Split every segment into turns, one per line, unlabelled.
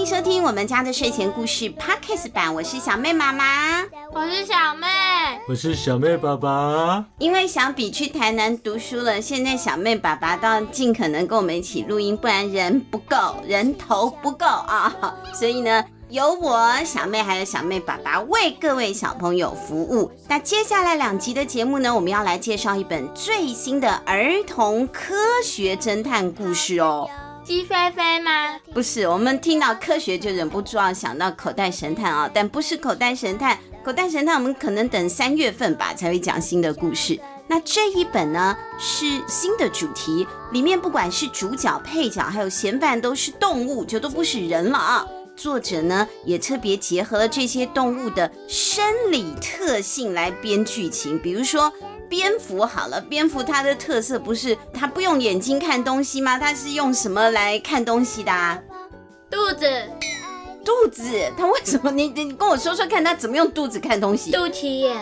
迎收听我们家的睡前故事 Podcast 版，我是小妹妈妈，
我是小妹，
我是小妹爸爸。
因为小比去台南读书了，现在小妹爸爸到尽可能跟我们一起录音，不然人不够，人头不够啊，所以呢。由我小妹还有小妹爸爸为各位小朋友服务。那接下来两集的节目呢，我们要来介绍一本最新的儿童科学侦探故事哦。
鸡飞飞吗？
不是，我们听到科学就忍不住要想到口袋神探啊，但不是口袋神探。口袋神探我们可能等三月份吧才会讲新的故事。那这一本呢是新的主题，里面不管是主角、配角还有嫌犯都是动物，就都不是人了啊。作者呢也特别结合了这些动物的生理特性来编剧情，比如说蝙蝠好了，蝙蝠它的特色不是它不用眼睛看东西吗？它是用什么来看东西的啊？
肚子，
肚子，它为什么？你你跟我说说看，它怎么用肚子看东西？
肚脐眼？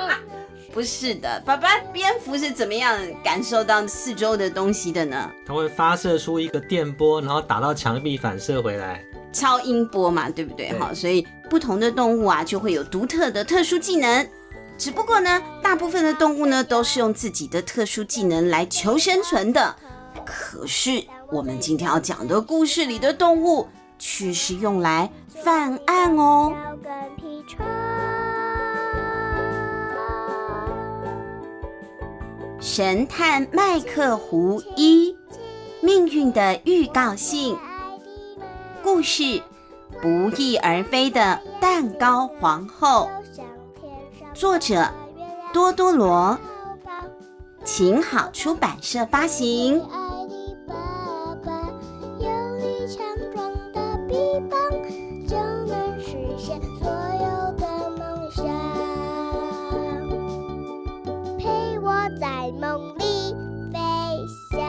不是的，爸爸，蝙蝠是怎么样感受到四周的东西的呢？
它会发射出一个电波，然后打到墙壁反射回来。
超音波嘛，对不对？哈，所以不同的动物啊，就会有独特的特殊技能。只不过呢，大部分的动物呢，都是用自己的特殊技能来求生存的。可是我们今天要讲的故事里的动物，却是用来犯案哦。神探麦克胡一，命运的预告信。故事：不翼而飞的蛋糕皇后。作者多多罗琴好出版社发行。
爱的爸爸有你强壮的臂膀就能实现所有的梦想陪我在梦里飞翔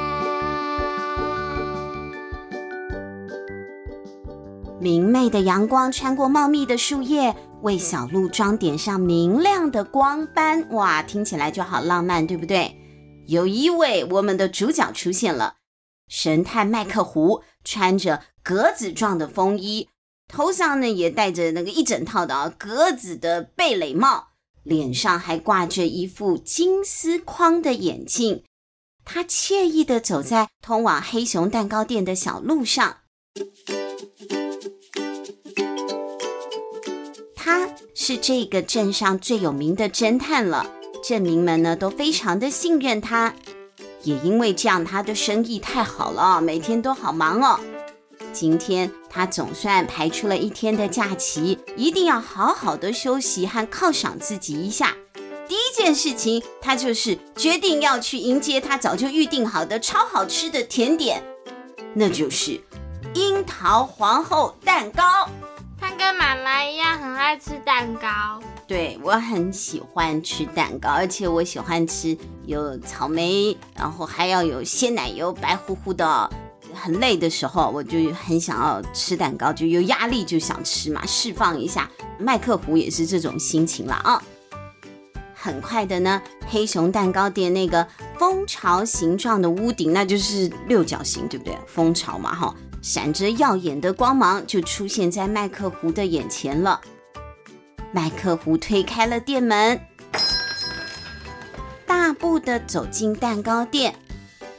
明媚的阳光穿过茂密的树叶为小路装点上明亮的光斑。哇，听起来就好浪漫，对不对？有一位我们的主角出现了，神探麦克胡，穿着格子状的风衣，头上呢也戴着那个一整套的啊格子的贝雷帽，脸上还挂着一副金丝框的眼镜。他惬意地走在通往黑熊蛋糕店的小路上。他是这个镇上最有名的侦探了，镇民们呢都非常的信任他，也因为这样，他的生意太好了，每天都好忙哦。今天他总算排出了一天的假期，一定要好好的休息和犒赏自己一下。第一件事情，他就是决定要去迎接他早就预定好的超好吃的甜点，那就是樱桃皇后蛋糕。
他跟妈妈一样很爱吃蛋糕，
对，我很喜欢吃蛋糕，而且我喜欢吃有草莓，然后还要有鲜奶油，白乎乎的。很累的时候，我就很想要吃蛋糕，就有压力就想吃嘛，释放一下。麦克胡也是这种心情了啊。很快的呢，黑熊蛋糕店那个蜂巢形状的屋顶，那就是六角形，对不对？蜂巢嘛，哈。闪着耀眼的光芒，就出现在麦克胡的眼前了。麦克胡推开了店门，大步的走进蛋糕店，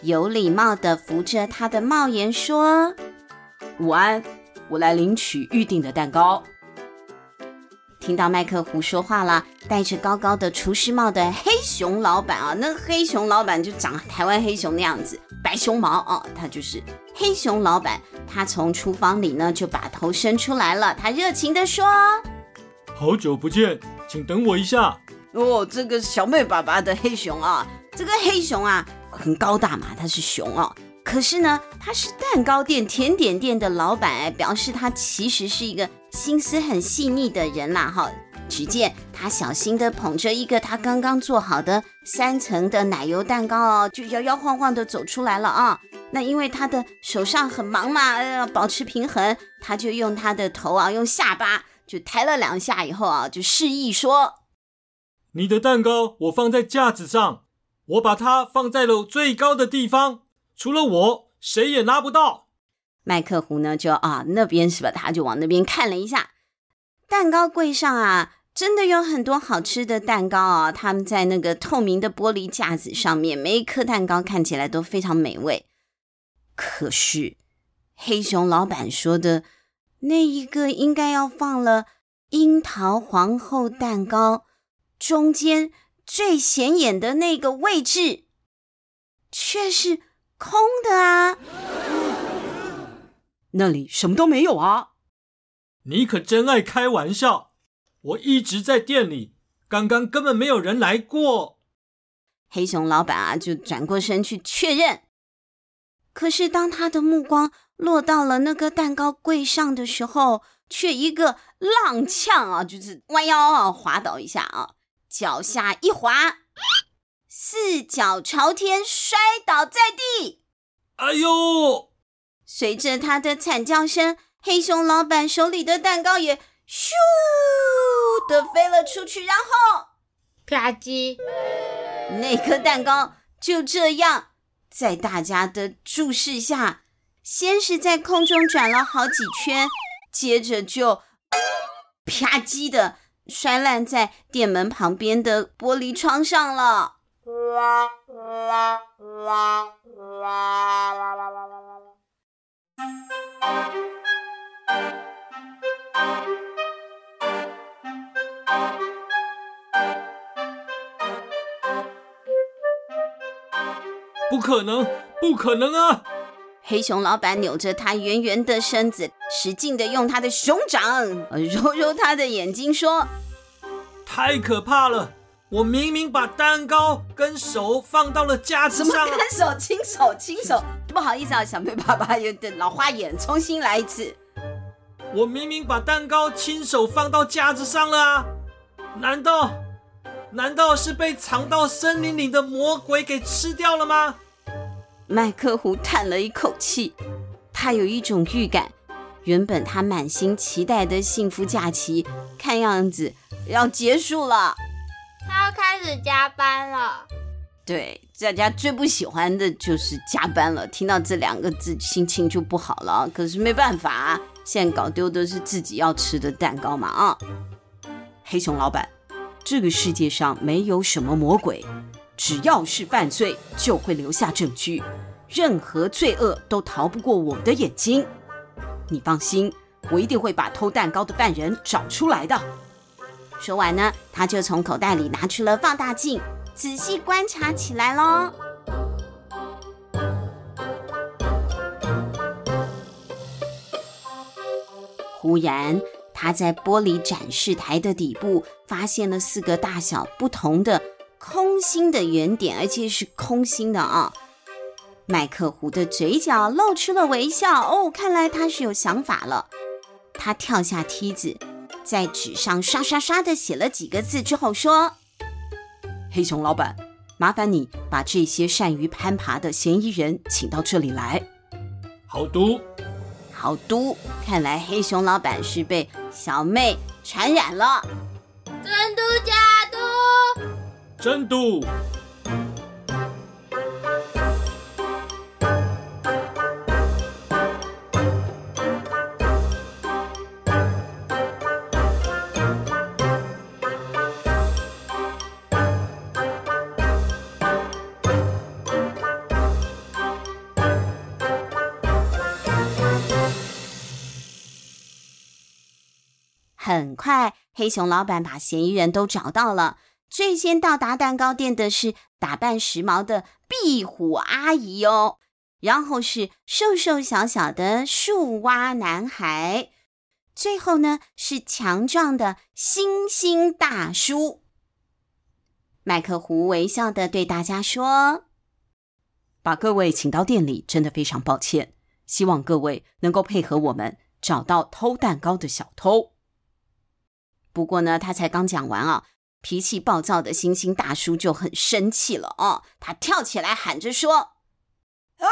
有礼貌的扶着他的帽檐说：“午安，我来领取预定的蛋糕。”听到麦克胡说话了，戴着高高的厨师帽的黑熊老板啊，那黑熊老板就长台湾黑熊那样子，白熊毛啊，他就是黑熊老板。他从厨房里呢就把头伸出来了，他热情地说：“
好久不见，请等我一下。”
哦，这个小妹爸爸的黑熊啊，这个黑熊啊很高大嘛，它是熊哦。可是呢，他是蛋糕店、甜点店的老板，表示他其实是一个心思很细腻的人啦。哈，只见他小心地捧着一个他刚刚做好的三层的奶油蛋糕哦，就摇摇晃晃地走出来了啊。那因为他的手上很忙嘛，要保持平衡，他就用他的头啊，用下巴就抬了两下，以后啊，就示意说：“
你的蛋糕我放在架子上，我把它放在了最高的地方，除了我谁也拿不到。”
麦克胡呢就啊那边是吧？他就往那边看了一下，蛋糕柜上啊，真的有很多好吃的蛋糕啊！他们在那个透明的玻璃架子上面，每一颗蛋糕看起来都非常美味。可是黑熊老板说的那一个应该要放了樱桃皇后蛋糕，中间最显眼的那个位置却是空的啊！
那里什么都没有啊！
你可真爱开玩笑！我一直在店里，刚刚根本没有人来过。
黑熊老板啊，就转过身去确认。可是当他的目光落到了那个蛋糕柜上的时候，却一个踉跄啊，就是弯腰啊，滑倒一下啊，脚下一滑，四脚朝天摔倒在地。
哎呦！
随着他的惨叫声，黑熊老板手里的蛋糕也咻的飞了出去，然后
啪叽，
那颗蛋糕就这样在大家的注视下，先是在空中转了好几圈，接着就啪叽的摔烂在店门旁边的玻璃窗上了。
不可能，不可能啊！
黑熊老板扭着他圆圆的身子，使劲的用他的熊掌揉揉他的眼睛，说：“
太可怕了！我明明把蛋糕跟手放到了架子上，
跟手，亲手，亲手。不好意思啊，小贝爸爸有点老花眼，重新来一次。
我明明把蛋糕亲手放到架子上了啊！难道？”难道是被藏到森林里的魔鬼给吃掉了吗？
麦克胡叹了一口气，他有一种预感，原本他满心期待的幸福假期，看样子要结束了。
他要开始加班了。
对，大家最不喜欢的就是加班了。听到这两个字，心情就不好了。可是没办法啊，现在搞丢的是自己要吃的蛋糕嘛啊！
黑熊老板。这个世界上没有什么魔鬼，只要是犯罪，就会留下证据。任何罪恶都逃不过我的眼睛。你放心，我一定会把偷蛋糕的犯人找出来的。
说完呢，他就从口袋里拿出了放大镜，仔细观察起来喽。忽然。他在玻璃展示台的底部发现了四个大小不同的空心的圆点，而且是空心的啊！麦克胡的嘴角露出了微笑。哦，看来他是有想法了。他跳下梯子，在纸上刷刷刷的写了几个字之后说：“
黑熊老板，麻烦你把这些善于攀爬的嫌疑人请到这里来。”
好读。
好嘟，看来黑熊老板是被小妹传染了。
真嘟假嘟，
真嘟。
快，黑熊老板把嫌疑人都找到了。最先到达蛋糕店的是打扮时髦的壁虎阿姨哦，然后是瘦瘦小小的树蛙男孩，最后呢是强壮的猩猩大叔。麦克胡微笑的对大家说：“
把各位请到店里，真的非常抱歉。希望各位能够配合我们，找到偷蛋糕的小偷。”
不过呢，他才刚讲完啊，脾气暴躁的星星大叔就很生气了哦！他跳起来喊着说：“
啊，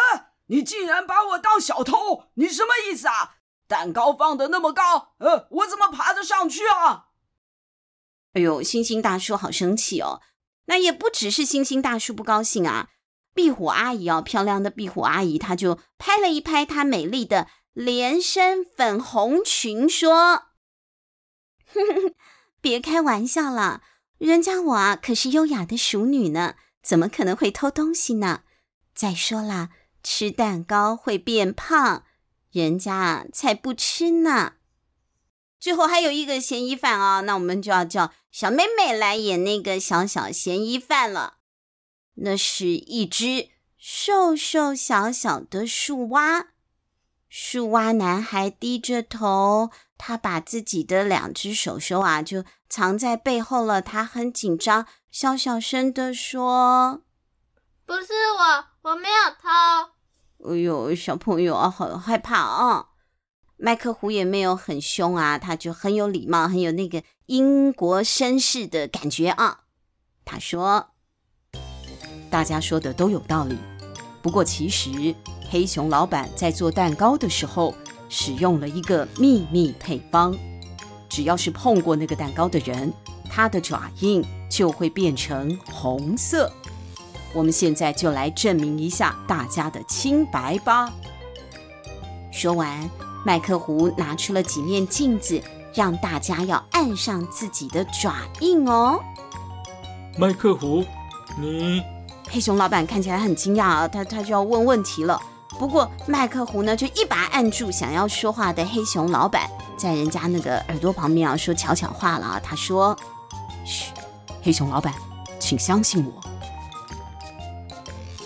你竟然把我当小偷，你什么意思啊？蛋糕放的那么高，呃，我怎么爬得上去啊？”
哎呦，星星大叔好生气哦！那也不只是星星大叔不高兴啊，壁虎阿姨哦，漂亮的壁虎阿姨，她就拍了一拍她美丽的连身粉红裙，说：“哼哼，别开玩笑了，人家我啊可是优雅的淑女呢，怎么可能会偷东西呢？再说了，吃蛋糕会变胖，人家才不吃呢。最后还有一个嫌疑犯啊，那我们就要叫小妹妹来演那个小小嫌疑犯了。”那是一只瘦瘦小小的树蛙，树蛙男孩低着头，他把自己的两只手手啊就藏在背后了。他很紧张，小小声的说：“
不是我，我没有偷。”
哎呦，小朋友啊，好害怕啊！麦克胡也没有很凶啊，他就很有礼貌，很有那个英国绅士的感觉啊。他说。大家说的都有道理，不过其实黑熊老板在做蛋糕的时候使用了一个秘密配方，只要是碰过那个蛋糕的人，他的爪印就会变成红色。我们现在就来证明一下大家的清白吧。说完，麦克胡拿出了几面镜子，让大家要按上自己的爪印哦。
麦克胡，你。
黑熊老板看起来很惊讶啊，他他就要问问题了。不过麦克胡呢，就一把按住想要说话的黑熊老板，在人家那个耳朵旁边啊说悄悄话了啊。他说：“嘘，黑熊老板，请相信我。”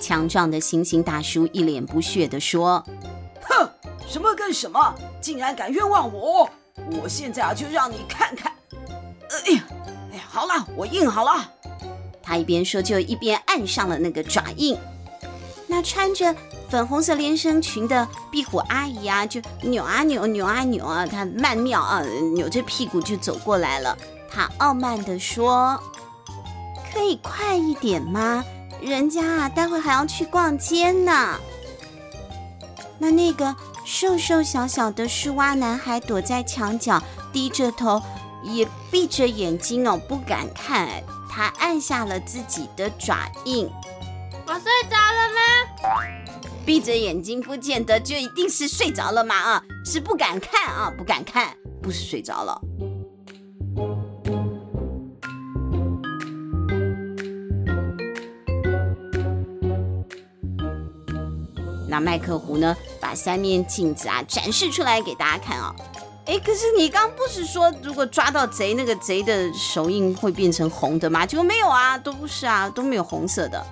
强壮的猩猩大叔一脸不屑地说：“
哼，什么跟什么，竟然敢冤枉我！我现在啊就让你看看。哎呀，哎呀，好了，我印好了。”
他一边说，就一边按上了那个爪印。那穿着粉红色连身裙的壁虎阿姨啊，就扭啊扭，扭啊扭啊，她曼妙啊，扭着屁股就走过来了。她傲慢地说：“可以快一点吗？人家啊，待会还要去逛街呢。”那那个瘦瘦小小的树蛙男孩躲在墙角，低着头，也闭着眼睛哦，不敢看。他按下了自己的爪印。
我睡着了吗？
闭着眼睛不见得就一定是睡着了嘛啊，是不敢看啊，不敢看，不是睡着了。那麦克胡呢，把三面镜子啊展示出来给大家看啊。哎，可是你刚不是说，如果抓到贼，那个贼的手印会变成红的吗？结果没有啊，都不是啊，都没有红色的。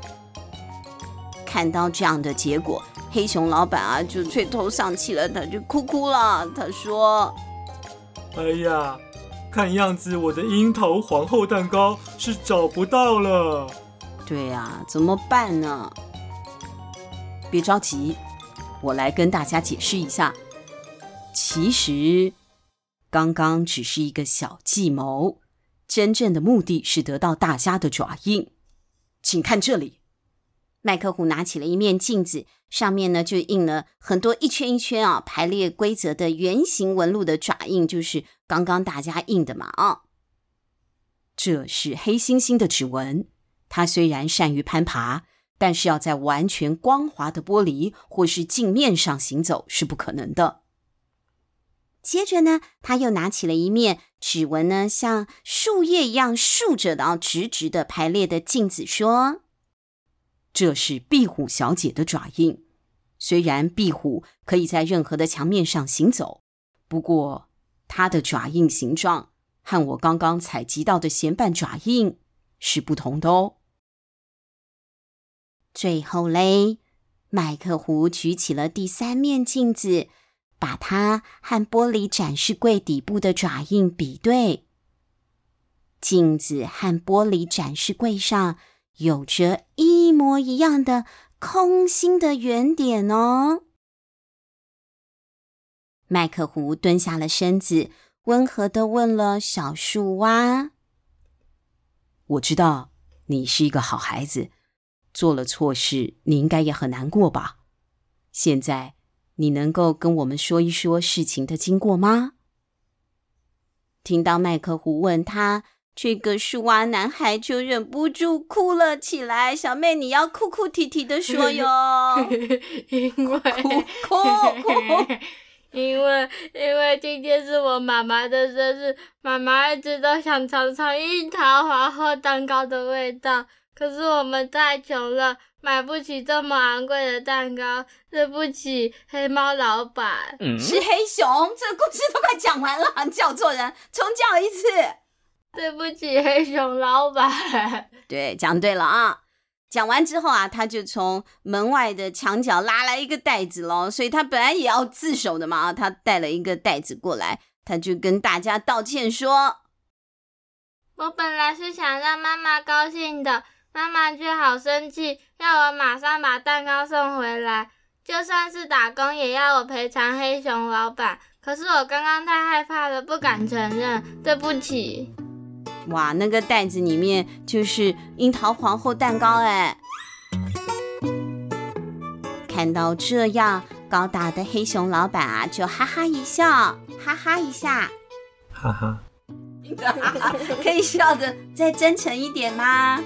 看到这样的结果，黑熊老板啊就垂头丧气了，他就哭哭了。他说：“
哎呀，看样子我的樱桃皇后蛋糕是找不到了。”
对呀，怎么办呢？别着急，我来跟大家解释一下。其实。刚刚只是一个小计谋，真正的目的是得到大家的爪印。请看这里，麦克胡拿起了一面镜子，上面呢就印了很多一圈一圈啊，排列规则的圆形纹路的爪印，就是刚刚大家印的嘛啊。这是黑猩猩的指纹，它虽然善于攀爬，但是要在完全光滑的玻璃或是镜面上行走是不可能的。接着呢，他又拿起了一面指纹呢，像树叶一样竖着的，然后直直的排列的镜子，说：“这是壁虎小姐的爪印。虽然壁虎可以在任何的墙面上行走，不过它的爪印形状和我刚刚采集到的咸瓣爪印是不同的哦。”最后嘞，麦克胡举起了第三面镜子。把它和玻璃展示柜底部的爪印比对，镜子和玻璃展示柜上有着一模一样的空心的圆点哦。麦克胡蹲下了身子，温和地问了小树蛙：“我知道你是一个好孩子，做了错事，你应该也很难过吧？现在。”你能够跟我们说一说事情的经过吗？听到麦克胡问他，这个树蛙男孩就忍不住哭了起来。小妹，你要哭哭啼啼的说哟，
因为
哭哭 哭，
因为因为今天是我妈妈的生日，妈妈一直都想尝尝樱桃皇后蛋糕的味道，可是我们太穷了，买不起这么昂贵的蛋糕。对不起，黑猫老板。
嗯、是黑熊。这个故事都快讲完了，你叫错人，重叫一次。
对不起，黑熊老板。
对，讲对了啊！讲完之后啊，他就从门外的墙角拉来一个袋子喽。所以他本来也要自首的嘛，他带了一个袋子过来，他就跟大家道歉说：“
我本来是想让妈妈高兴的，妈妈却好生气，要我马上把蛋糕送回来。就算是打工，也要我赔偿黑熊老板。可是我刚刚太害怕了，不敢承认，对不起。”
哇，那个袋子里面就是樱桃皇后蛋糕哎！看到这样，高大的黑熊老板啊，就哈哈一笑，哈哈一下，
哈哈，
可以笑的再真诚一点吗？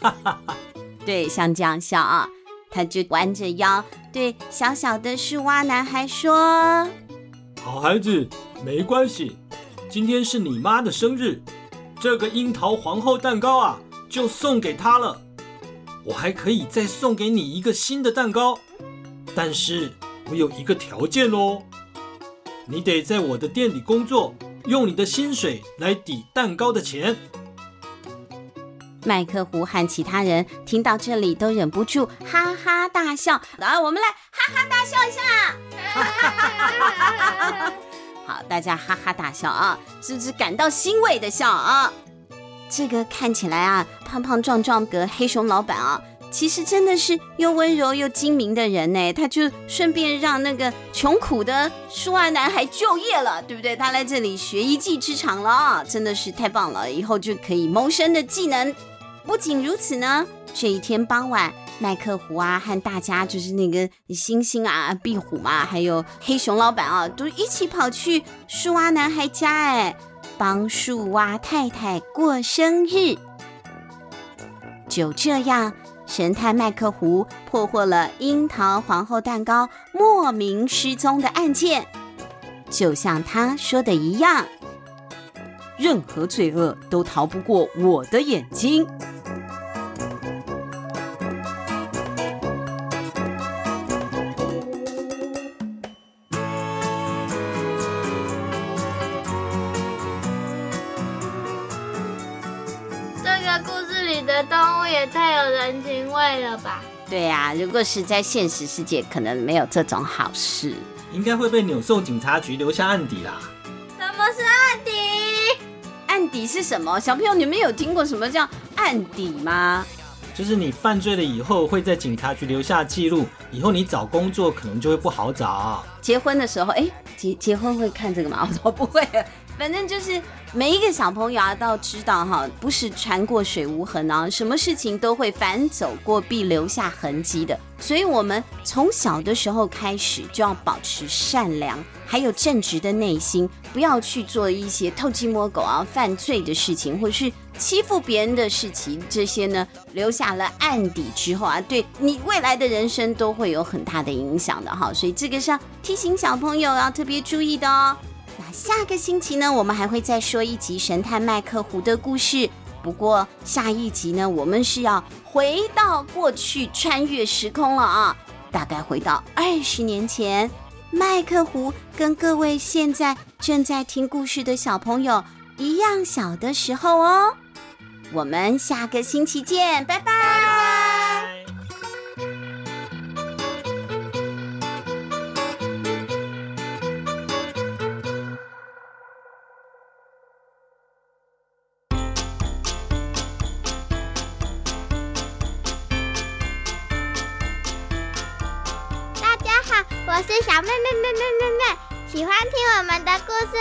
哈哈哈，对，像这样笑啊，他就弯着腰对小小的树蛙男孩说：“
好孩子，没关系，今天是你妈的生日。”这个樱桃皇后蛋糕啊，就送给她了。我还可以再送给你一个新的蛋糕，但是我有一个条件哦，你得在我的店里工作，用你的薪水来抵蛋糕的钱。
麦克胡和其他人听到这里都忍不住哈哈大笑。来，我们来哈哈大笑一下。好，大家哈哈大笑啊，是不是感到欣慰的笑啊？这个看起来啊，胖胖壮壮的黑熊老板啊，其实真的是又温柔又精明的人呢。他就顺便让那个穷苦的树蛙男孩就业了，对不对？他来这里学一技之长了啊，真的是太棒了，以后就可以谋生的技能。不仅如此呢，这一天傍晚。麦克胡啊，和大家就是那个猩猩啊、壁虎嘛，还有黑熊老板啊，都一起跑去树蛙男孩家，哎，帮树蛙太太过生日。就这样，神探麦克胡破获了樱桃皇后蛋糕莫名失踪的案件，就像他说的一样，任何罪恶都逃不过我的眼睛。
也太有人情味了吧？
对呀、啊，如果是在现实世界，可能没有这种好事，
应该会被扭送警察局，留下案底啦。
什么是案底？
案底是什么？小朋友，你们有听过什么叫案底吗？
就是你犯罪了以后，会在警察局留下记录，以后你找工作可能就会不好找。
结婚的时候，哎，结结婚会看这个吗？我说不会。反正就是每一个小朋友啊，都知道哈，不是船过水无痕啊，什么事情都会反走过必留下痕迹的。所以，我们从小的时候开始就要保持善良，还有正直的内心，不要去做一些偷鸡摸狗啊、犯罪的事情，或是欺负别人的事情。这些呢，留下了案底之后啊，对你未来的人生都会有很大的影响的哈。所以，这个是要 提醒小朋友要特别注意的哦。那下个星期呢，我们还会再说一集神探麦克胡的故事。不过下一集呢，我们是要回到过去，穿越时空了啊，大概回到二十年前，麦克胡跟各位现在正在听故事的小朋友一样小的时候哦。我们下个星期见，拜拜。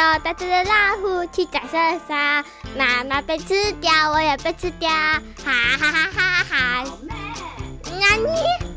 有大只的老虎去找圣莎，妈妈被吃掉，我也被吃掉，哈哈哈哈哈哈！那你？